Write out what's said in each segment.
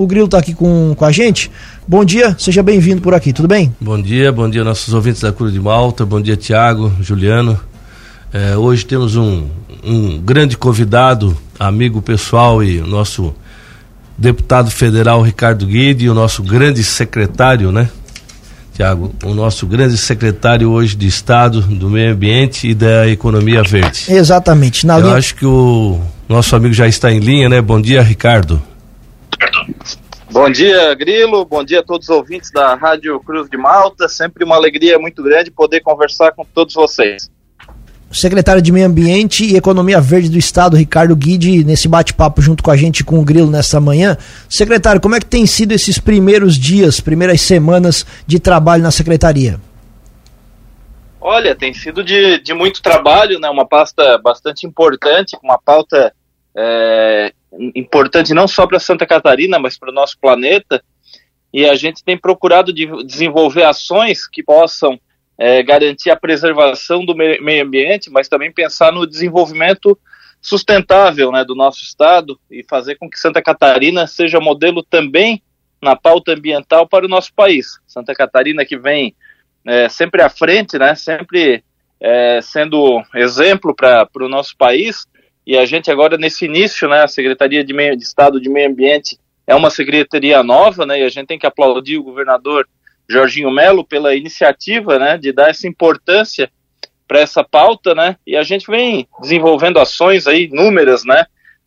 O Grilo está aqui com, com a gente. Bom dia, seja bem-vindo por aqui, tudo bem? Bom dia, bom dia nossos ouvintes da Cruz de Malta, bom dia Tiago, Juliano. É, hoje temos um, um grande convidado, amigo pessoal e nosso deputado federal Ricardo Guide, o nosso grande secretário, né? Tiago, o nosso grande secretário hoje de Estado do Meio Ambiente e da Economia Verde. Exatamente. Na Eu linha... acho que o nosso amigo já está em linha, né? Bom dia, Ricardo. Bom dia, Grilo. Bom dia a todos os ouvintes da Rádio Cruz de Malta. Sempre uma alegria muito grande poder conversar com todos vocês. O secretário de Meio Ambiente e Economia Verde do Estado, Ricardo Guide, nesse bate-papo junto com a gente com o Grilo nesta manhã. Secretário, como é que tem sido esses primeiros dias, primeiras semanas de trabalho na secretaria? Olha, tem sido de, de muito trabalho, né? Uma pasta bastante importante, uma pauta é, importante não só para Santa Catarina, mas para o nosso planeta. E a gente tem procurado de desenvolver ações que possam é, garantir a preservação do meio ambiente, mas também pensar no desenvolvimento sustentável né, do nosso estado e fazer com que Santa Catarina seja modelo também na pauta ambiental para o nosso país. Santa Catarina que vem é, sempre à frente, né, sempre é, sendo exemplo para o nosso país e a gente agora nesse início, né, a Secretaria de, Meio, de Estado de Meio Ambiente é uma secretaria nova, né, e a gente tem que aplaudir o governador Jorginho Melo pela iniciativa, né, de dar essa importância para essa pauta, né, e a gente vem desenvolvendo ações aí, inúmeras, né,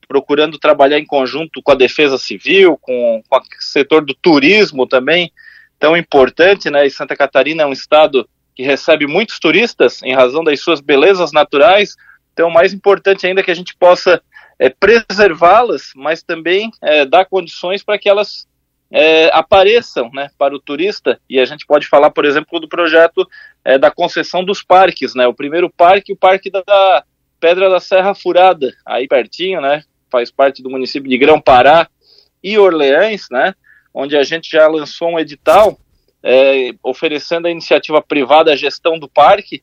procurando trabalhar em conjunto com a Defesa Civil, com, com o setor do turismo também, tão importante, né, e Santa Catarina é um estado que recebe muitos turistas em razão das suas belezas naturais, então, mais importante ainda é que a gente possa é, preservá-las, mas também é, dar condições para que elas é, apareçam né, para o turista. E a gente pode falar, por exemplo, do projeto é, da concessão dos parques. Né? O primeiro parque, o Parque da Pedra da Serra Furada, aí pertinho, né? faz parte do município de Grão-Pará e Orleães, né? onde a gente já lançou um edital é, oferecendo a iniciativa privada a gestão do parque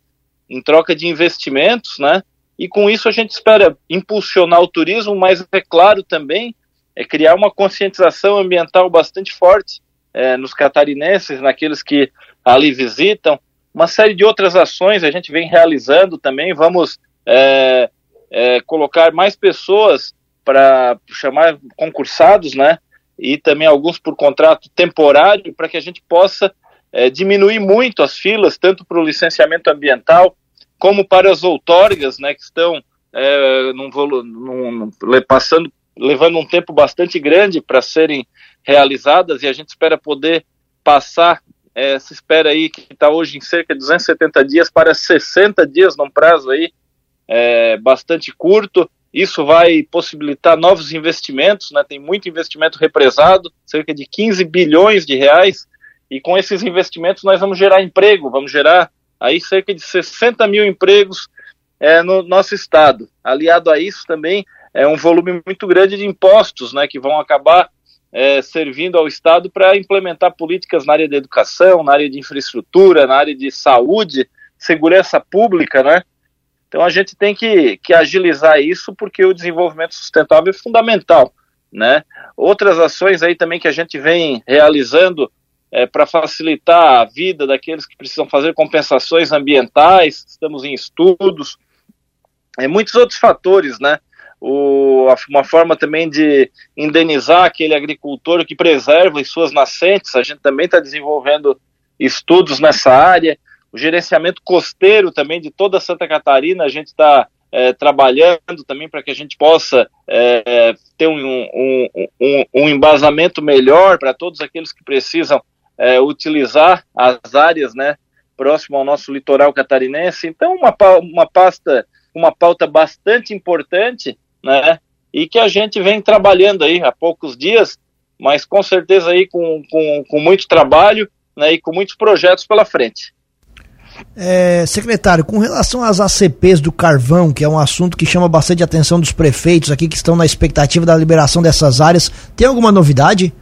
em troca de investimentos, né? E com isso a gente espera impulsionar o turismo, mas é claro também é criar uma conscientização ambiental bastante forte é, nos catarinenses, naqueles que ali visitam. Uma série de outras ações a gente vem realizando também. Vamos é, é, colocar mais pessoas para chamar concursados, né? E também alguns por contrato temporário, para que a gente possa é, diminuir muito as filas, tanto para o licenciamento ambiental como para as outorgas, né, que estão é, num, num, passando, levando um tempo bastante grande para serem realizadas e a gente espera poder passar, é, se espera aí que está hoje em cerca de 270 dias para 60 dias num prazo aí é, bastante curto. Isso vai possibilitar novos investimentos, né? Tem muito investimento represado, cerca de 15 bilhões de reais, e com esses investimentos nós vamos gerar emprego, vamos gerar aí cerca de 60 mil empregos é, no nosso estado. Aliado a isso também é um volume muito grande de impostos, né, que vão acabar é, servindo ao estado para implementar políticas na área da educação, na área de infraestrutura, na área de saúde, segurança pública, né? Então a gente tem que, que agilizar isso porque o desenvolvimento sustentável é fundamental, né? Outras ações aí também que a gente vem realizando é, para facilitar a vida daqueles que precisam fazer compensações ambientais, estamos em estudos, e muitos outros fatores, né? O, uma forma também de indenizar aquele agricultor que preserva as suas nascentes, a gente também está desenvolvendo estudos nessa área, o gerenciamento costeiro também de toda Santa Catarina, a gente está é, trabalhando também para que a gente possa é, ter um, um, um, um embasamento melhor para todos aqueles que precisam é, utilizar as áreas, né, próximo ao nosso litoral catarinense. Então, uma, uma pasta, uma pauta bastante importante, né, e que a gente vem trabalhando aí há poucos dias, mas com certeza aí com, com, com muito trabalho, né, e com muitos projetos pela frente. É, secretário, com relação às ACPs do carvão, que é um assunto que chama bastante atenção dos prefeitos aqui que estão na expectativa da liberação dessas áreas, tem alguma novidade?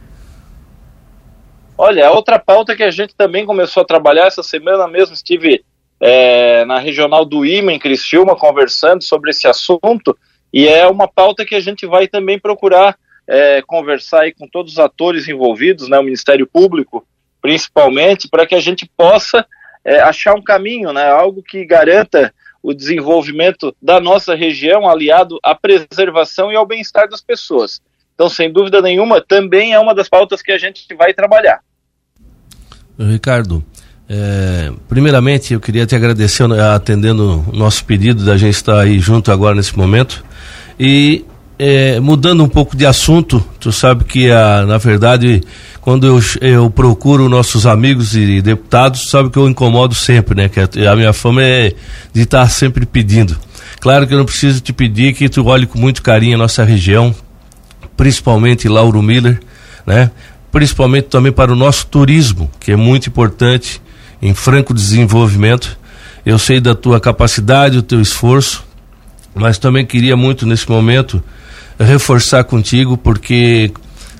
Olha, a outra pauta que a gente também começou a trabalhar essa semana mesmo, estive é, na regional do IMA, em Criciúma, conversando sobre esse assunto, e é uma pauta que a gente vai também procurar é, conversar aí com todos os atores envolvidos, né, o Ministério Público, principalmente, para que a gente possa é, achar um caminho, né, algo que garanta o desenvolvimento da nossa região, aliado à preservação e ao bem-estar das pessoas. Então, sem dúvida nenhuma, também é uma das pautas que a gente vai trabalhar. Ricardo, é, primeiramente eu queria te agradecer atendendo o nosso pedido da gente estar aí junto agora nesse momento e é, mudando um pouco de assunto, tu sabe que, a, na verdade, quando eu, eu procuro nossos amigos e deputados, sabe que eu incomodo sempre, né? Que a, a minha fama é de estar sempre pedindo. Claro que eu não preciso te pedir que tu olhe com muito carinho a nossa região, principalmente Lauro Miller, né? Principalmente também para o nosso turismo, que é muito importante em franco desenvolvimento. Eu sei da tua capacidade, do teu esforço, mas também queria muito nesse momento reforçar contigo, porque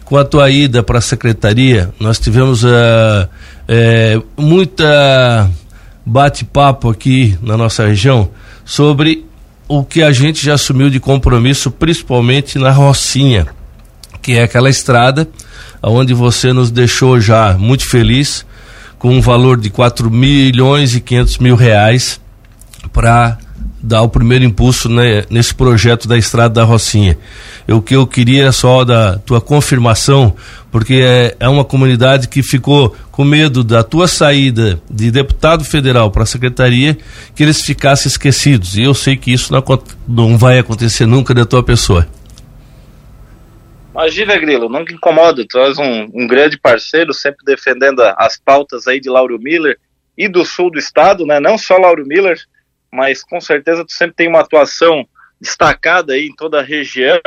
com a tua ida para a secretaria, nós tivemos uh, é, muita bate-papo aqui na nossa região sobre o que a gente já assumiu de compromisso, principalmente na Rocinha, que é aquela estrada onde você nos deixou já muito feliz, com um valor de 4 milhões e 500 mil reais para dar o primeiro impulso né, nesse projeto da Estrada da Rocinha. O que eu queria é só da tua confirmação, porque é, é uma comunidade que ficou com medo da tua saída de deputado federal para a secretaria, que eles ficassem esquecidos. E eu sei que isso não, não vai acontecer nunca da tua pessoa. Imagina, Grilo, nunca incomoda. Tu és um, um grande parceiro, sempre defendendo as pautas aí de Lauro Miller e do sul do estado, né? Não só Lauro Miller, mas com certeza tu sempre tem uma atuação destacada aí em toda a região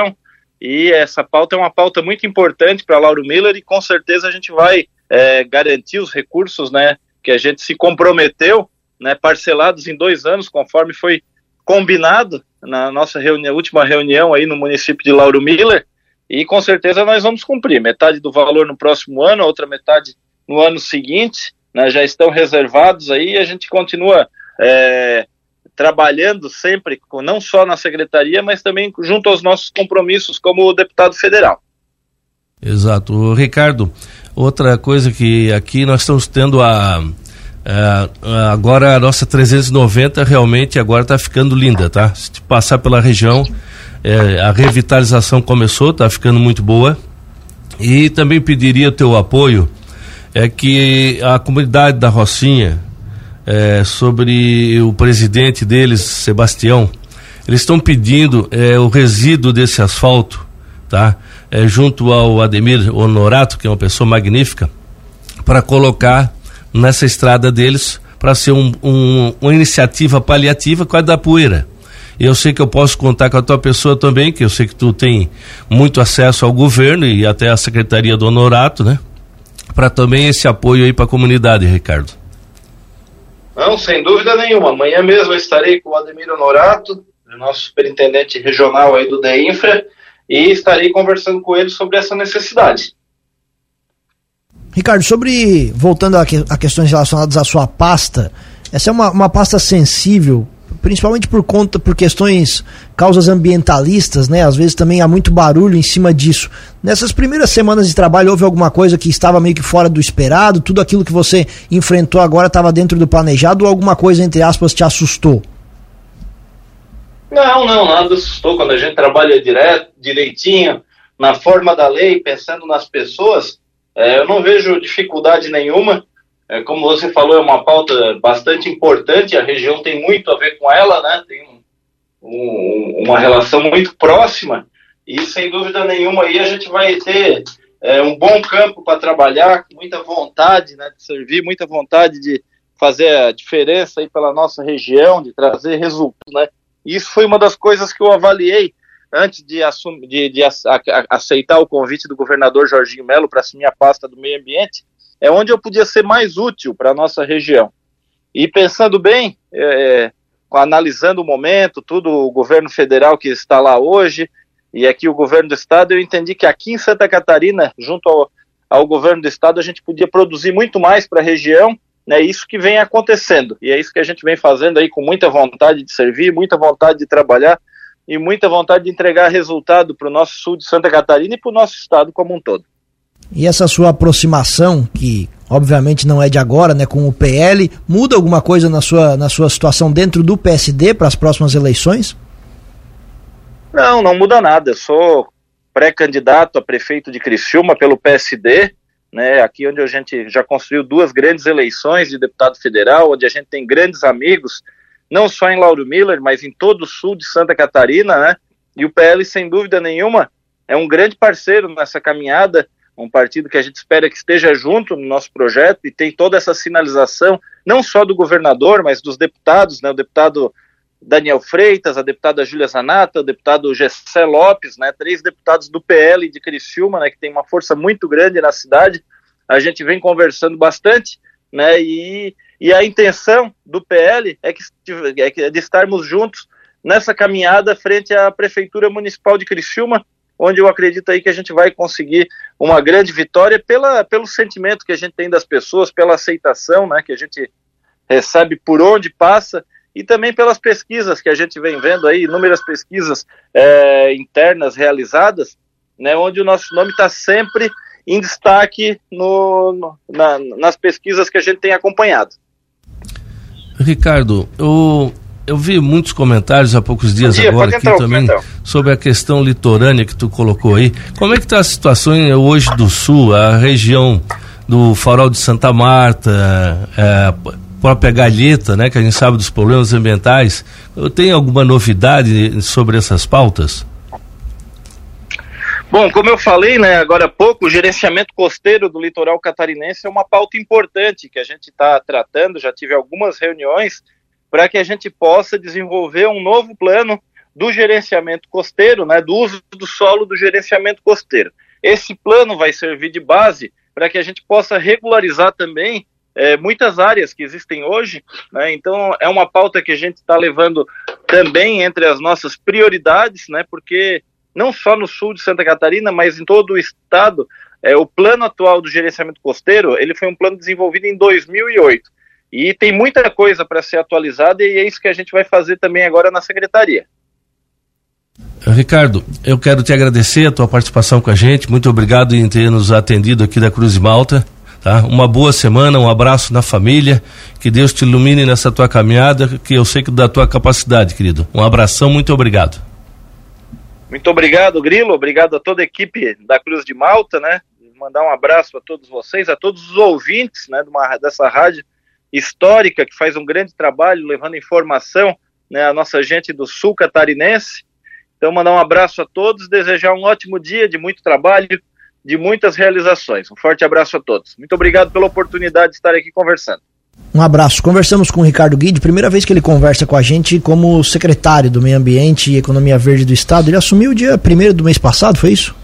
e essa pauta é uma pauta muito importante para Lauro Miller e com certeza a gente vai é, garantir os recursos, né, que a gente se comprometeu, né, parcelados em dois anos, conforme foi combinado na nossa reunião, última reunião aí no município de Lauro Miller e com certeza nós vamos cumprir metade do valor no próximo ano, a outra metade no ano seguinte, né, já estão reservados aí e a gente continua é, trabalhando sempre, não só na secretaria, mas também junto aos nossos compromissos como deputado federal. Exato. Ricardo, outra coisa que aqui nós estamos tendo a, a agora a nossa 390 realmente agora está ficando linda, tá? Se passar pela região, é, a revitalização começou, está ficando muito boa. E também pediria o teu apoio é que a comunidade da Rocinha, é, sobre o presidente deles, Sebastião. Eles estão pedindo é, o resíduo desse asfalto, tá? É, junto ao Ademir Honorato, que é uma pessoa magnífica, para colocar nessa estrada deles para ser um, um, uma iniciativa paliativa com a da poeira. Eu sei que eu posso contar com a tua pessoa também, que eu sei que tu tem muito acesso ao governo e até à secretaria do Honorato, né? Para também esse apoio aí para a comunidade, Ricardo. Não, sem dúvida nenhuma. Amanhã mesmo eu estarei com o Ademir Honorato, nosso superintendente regional aí do DEINFRA, e estarei conversando com ele sobre essa necessidade. Ricardo, sobre, voltando a, que, a questões relacionadas à sua pasta, essa é uma, uma pasta sensível principalmente por conta, por questões, causas ambientalistas, né? Às vezes também há muito barulho em cima disso. Nessas primeiras semanas de trabalho houve alguma coisa que estava meio que fora do esperado? Tudo aquilo que você enfrentou agora estava dentro do planejado ou alguma coisa, entre aspas, te assustou? Não, não, nada assustou. Quando a gente trabalha direto, direitinho, na forma da lei, pensando nas pessoas, é, eu não vejo dificuldade nenhuma. É, como você falou, é uma pauta bastante importante, a região tem muito a ver com ela, né? Tem um, um, uma relação muito próxima, e sem dúvida nenhuma aí a gente vai ter é, um bom campo para trabalhar, com muita vontade né, de servir, muita vontade de fazer a diferença aí pela nossa região, de trazer resultados, né? Isso foi uma das coisas que eu avaliei antes de, assumir, de, de aceitar o convite do governador Jorginho Melo para assumir a pasta do meio ambiente, é onde eu podia ser mais útil para a nossa região. E pensando bem, é, é, analisando o momento, tudo o governo federal que está lá hoje, e aqui o governo do estado, eu entendi que aqui em Santa Catarina, junto ao, ao governo do estado, a gente podia produzir muito mais para a região, né, isso que vem acontecendo, e é isso que a gente vem fazendo aí com muita vontade de servir, muita vontade de trabalhar, e muita vontade de entregar resultado para o nosso sul de Santa Catarina e para o nosso estado como um todo. E essa sua aproximação, que obviamente não é de agora, né, com o PL, muda alguma coisa na sua, na sua situação dentro do PSD para as próximas eleições? Não, não muda nada. Eu sou pré-candidato a prefeito de Criciúma pelo PSD, né, aqui onde a gente já construiu duas grandes eleições de deputado federal, onde a gente tem grandes amigos, não só em Lauro Miller, mas em todo o sul de Santa Catarina, né? E o PL, sem dúvida nenhuma, é um grande parceiro nessa caminhada um partido que a gente espera que esteja junto no nosso projeto e tem toda essa sinalização, não só do governador, mas dos deputados, né, o deputado Daniel Freitas, a deputada Júlia Zanata, o deputado Gessé Lopes, né, três deputados do PL de Criciúma, né, que tem uma força muito grande na cidade, a gente vem conversando bastante, né, e, e a intenção do PL é, que, é de estarmos juntos nessa caminhada frente à Prefeitura Municipal de Criciúma, onde eu acredito aí que a gente vai conseguir uma grande vitória pela, pelo sentimento que a gente tem das pessoas, pela aceitação né, que a gente recebe por onde passa e também pelas pesquisas que a gente vem vendo aí, inúmeras pesquisas é, internas realizadas, né, onde o nosso nome está sempre em destaque no, no na, nas pesquisas que a gente tem acompanhado. Ricardo, o, eu vi muitos comentários há poucos dias dia, agora aqui também sobre a questão litorânea que tu colocou aí. Como é que está a situação hoje do sul, a região do Farol de Santa Marta, é, a própria Galheta, né, que a gente sabe dos problemas ambientais. Tem alguma novidade sobre essas pautas? Bom, como eu falei, né, agora há pouco, o gerenciamento costeiro do litoral catarinense é uma pauta importante que a gente está tratando. Já tive algumas reuniões para que a gente possa desenvolver um novo plano do gerenciamento costeiro, né, do uso do solo do gerenciamento costeiro. Esse plano vai servir de base para que a gente possa regularizar também é, muitas áreas que existem hoje. Né, então, é uma pauta que a gente está levando também entre as nossas prioridades, né, porque não só no sul de Santa Catarina, mas em todo o estado, é, o plano atual do gerenciamento costeiro ele foi um plano desenvolvido em 2008 e tem muita coisa para ser atualizada e é isso que a gente vai fazer também agora na secretaria. Ricardo, eu quero te agradecer a tua participação com a gente. Muito obrigado em ter nos atendido aqui da Cruz de Malta. Tá? Uma boa semana, um abraço na família. Que Deus te ilumine nessa tua caminhada, que eu sei que da tua capacidade, querido. Um abração, muito obrigado. Muito obrigado, Grilo. Obrigado a toda a equipe da Cruz de Malta, né? Mandar um abraço a todos vocês, a todos os ouvintes, né, dessa rádio histórica, que faz um grande trabalho levando informação né, à nossa gente do sul catarinense. Então, mandar um abraço a todos, desejar um ótimo dia de muito trabalho, de muitas realizações. Um forte abraço a todos. Muito obrigado pela oportunidade de estar aqui conversando. Um abraço. Conversamos com o Ricardo Guide, primeira vez que ele conversa com a gente como secretário do Meio Ambiente e Economia Verde do Estado. Ele assumiu dia primeiro do mês passado, foi isso?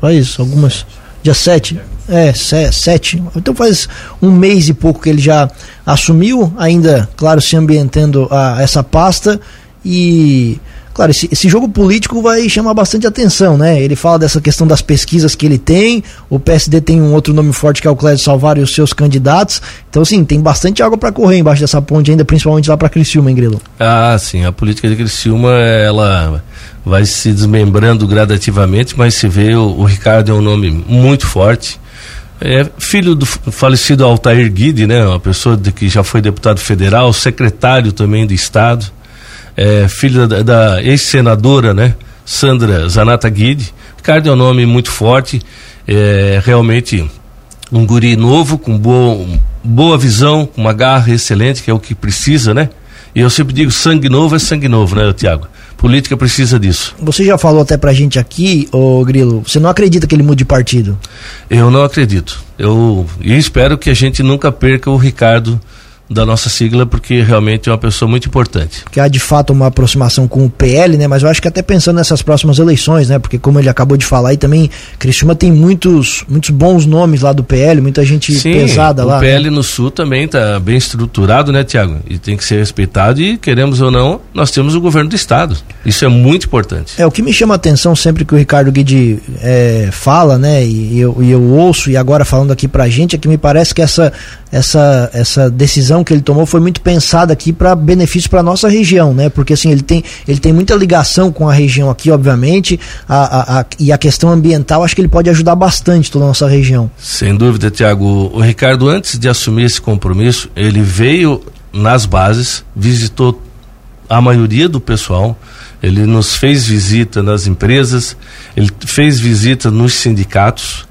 Faz algumas. Dia 7. É, 7. Então faz um mês e pouco que ele já assumiu, ainda, claro, se ambientando a essa pasta e claro, esse, esse, jogo político vai chamar bastante atenção, né? Ele fala dessa questão das pesquisas que ele tem, o PSD tem um outro nome forte que é o Clédio Salvar e os seus candidatos. Então, assim, tem bastante água para correr embaixo dessa ponte ainda, principalmente lá para Criciúma, hein, Grilo? Ah, sim, a política de Criciúma, ela vai se desmembrando gradativamente, mas se vê o, o Ricardo é um nome muito forte é filho do falecido Altair Guide, né? Uma pessoa de, que já foi deputado federal, secretário também do Estado. É, filho da, da ex-senadora, né? Sandra Zanata Guide. Ricardo é um nome muito forte, é realmente um guri novo, com boa, boa visão, com uma garra excelente, que é o que precisa, né? E eu sempre digo, sangue novo é sangue novo, né, Tiago? Política precisa disso. Você já falou até pra gente aqui, ô Grilo, você não acredita que ele mude de partido? Eu não acredito. Eu e espero que a gente nunca perca o Ricardo da nossa sigla, porque realmente é uma pessoa muito importante. Que há de fato uma aproximação com o PL, né? Mas eu acho que até pensando nessas próximas eleições, né? Porque como ele acabou de falar aí também, Criciúma tem muitos, muitos bons nomes lá do PL, muita gente Sim, pesada lá. O PL né? no Sul também está bem estruturado, né, Tiago? E tem que ser respeitado e, queremos ou não, nós temos o governo do Estado. Isso é muito importante. É, o que me chama a atenção sempre que o Ricardo Guidi é, fala, né? E eu, e eu ouço, e agora falando aqui pra gente, é que me parece que essa, essa, essa decisão decisão que ele tomou foi muito pensada aqui para benefício para nossa região, né? Porque assim, ele tem, ele tem muita ligação com a região aqui, obviamente, a, a, a, e a questão ambiental acho que ele pode ajudar bastante toda a nossa região. Sem dúvida, Tiago. O Ricardo, antes de assumir esse compromisso, ele veio nas bases, visitou a maioria do pessoal, ele nos fez visita nas empresas, ele fez visita nos sindicatos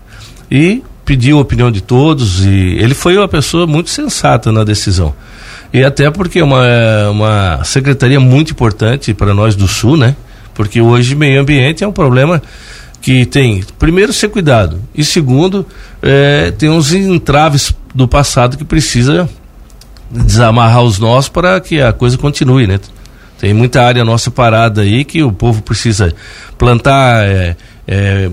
e pediu a opinião de todos e ele foi uma pessoa muito sensata na decisão. E até porque é uma, é uma secretaria muito importante para nós do Sul, né? Porque hoje meio ambiente é um problema que tem, primeiro, ser cuidado, e segundo, é, tem uns entraves do passado que precisa desamarrar os nós para que a coisa continue, né? Tem muita área nossa parada aí que o povo precisa plantar, é, é,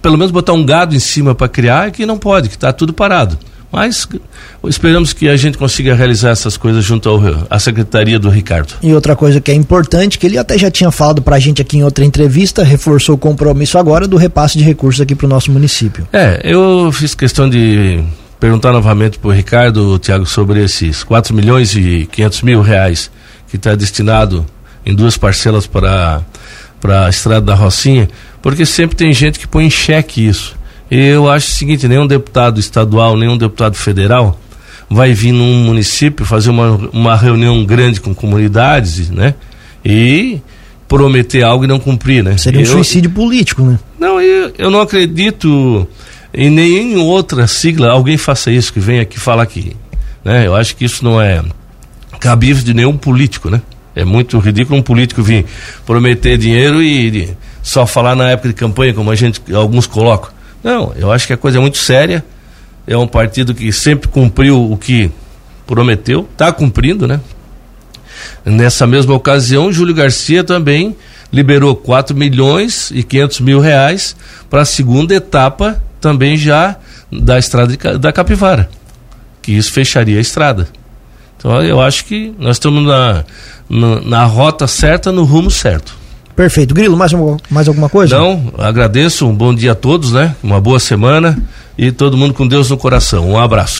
pelo menos botar um gado em cima para criar, que não pode, que está tudo parado. Mas esperamos que a gente consiga realizar essas coisas junto à Secretaria do Ricardo. E outra coisa que é importante, que ele até já tinha falado para a gente aqui em outra entrevista, reforçou o compromisso agora do repasse de recursos aqui para o nosso município. É, eu fiz questão de perguntar novamente para o Ricardo, Tiago, sobre esses 4 milhões e 500 mil reais que está destinado em duas parcelas para para a estrada da Rocinha, porque sempre tem gente que põe em xeque isso. E eu acho o seguinte, nenhum deputado estadual, nenhum deputado federal vai vir num município fazer uma, uma reunião grande com comunidades, né? E prometer algo e não cumprir, né? Seria um eu, suicídio político, né? Não, eu, eu não acredito em nenhuma outra sigla alguém faça isso, que venha aqui falar aqui. Né? Eu acho que isso não é cabível de nenhum político, né? É muito ridículo um político vir prometer dinheiro e só falar na época de campanha, como a gente, alguns colocam. Não, eu acho que a coisa é muito séria. É um partido que sempre cumpriu o que prometeu, está cumprindo, né? Nessa mesma ocasião, Júlio Garcia também liberou 4 milhões e 500 mil reais para a segunda etapa também já da estrada de, da Capivara, que isso fecharia a estrada. Então eu acho que nós estamos na, na, na rota certa, no rumo certo. Perfeito. Grilo, mais, mais alguma coisa? Não, agradeço, um bom dia a todos, né? Uma boa semana e todo mundo com Deus no coração. Um abraço.